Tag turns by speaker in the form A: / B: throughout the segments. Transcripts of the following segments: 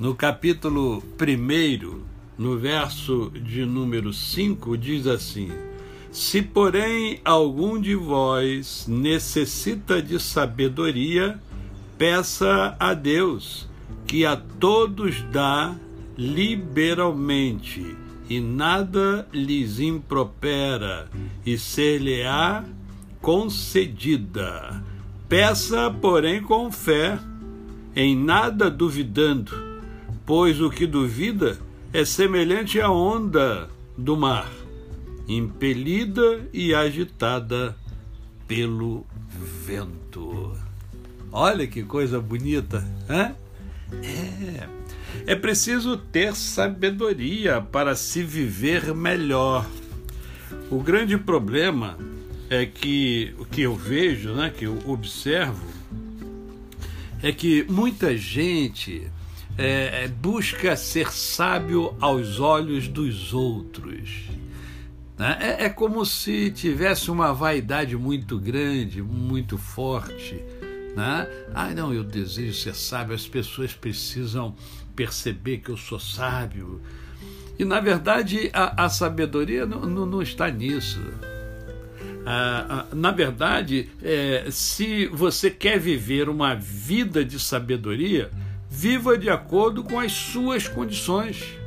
A: no capítulo 1, no verso de número 5, diz assim: Se, porém, algum de vós necessita de sabedoria, peça a Deus, que a todos dá liberalmente, e nada lhes impropera, e ser-lhe-á concedida. Peça, porém, com fé, em nada duvidando pois o que duvida é semelhante à onda do mar, impelida e agitada pelo vento. Olha que coisa bonita, hein? É. É preciso ter sabedoria para se viver melhor. O grande problema é que o que eu vejo, né, que eu observo, é que muita gente é, é, busca ser sábio aos olhos dos outros. Né? É, é como se tivesse uma vaidade muito grande, muito forte. Né? Ah, não, eu desejo ser sábio, as pessoas precisam perceber que eu sou sábio. E, na verdade, a, a sabedoria não, não, não, está nisso. Ah, na verdade, é, se você quer viver uma vida de sabedoria, viva de acordo com as suas condições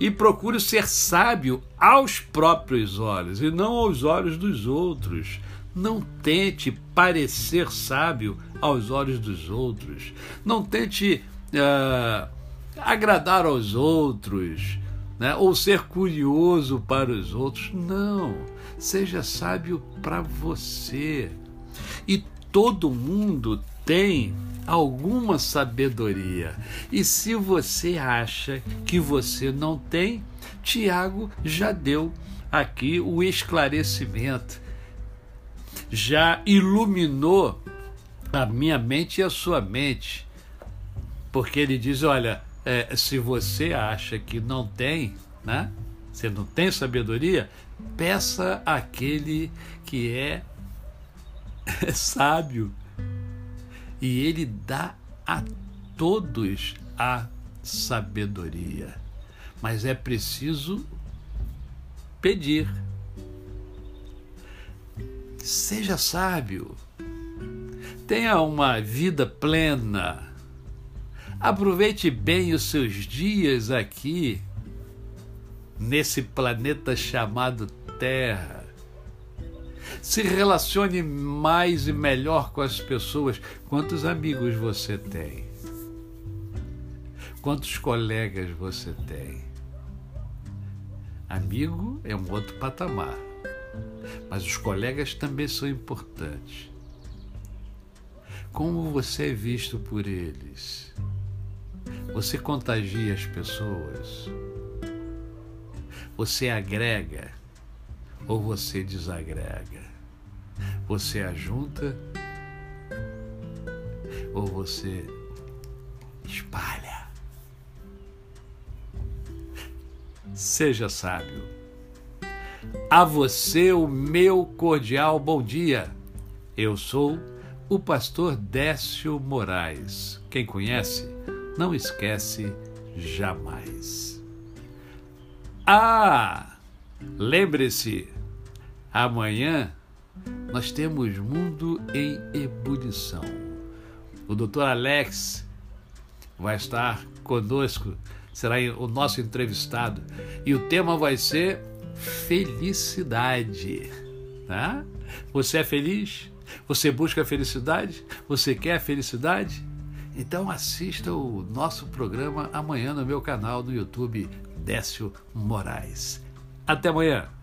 A: e procure ser sábio aos próprios olhos e não aos olhos dos outros. Não tente parecer sábio aos olhos dos outros. Não tente uh, agradar aos outros, né? ou ser curioso para os outros. Não. Seja sábio para você. E todo mundo tem alguma sabedoria. E se você acha que você não tem, Tiago já deu aqui o esclarecimento, já iluminou a minha mente e a sua mente, porque ele diz: olha, é, se você acha que não tem, né? Você não tem sabedoria, peça àquele que é sábio e ele dá a todos a sabedoria. Mas é preciso pedir. Seja sábio. Tenha uma vida plena. Aproveite bem os seus dias aqui, nesse planeta chamado Terra. Se relacione mais e melhor com as pessoas. Quantos amigos você tem? Quantos colegas você tem? Amigo é um outro patamar, mas os colegas também são importantes. Como você é visto por eles? Você contagia as pessoas? Você agrega? ou você desagrega? Você ajunta ou você espalha? Seja sábio. A você o meu cordial bom dia. Eu sou o pastor Décio Moraes. Quem conhece, não esquece jamais. Ah! Lembre-se, amanhã nós temos Mundo em Ebulição. O doutor Alex vai estar conosco, será o nosso entrevistado, e o tema vai ser felicidade. Tá? Você é feliz? Você busca felicidade? Você quer felicidade? Então assista o nosso programa amanhã no meu canal no YouTube Décio Moraes. Até amanhã.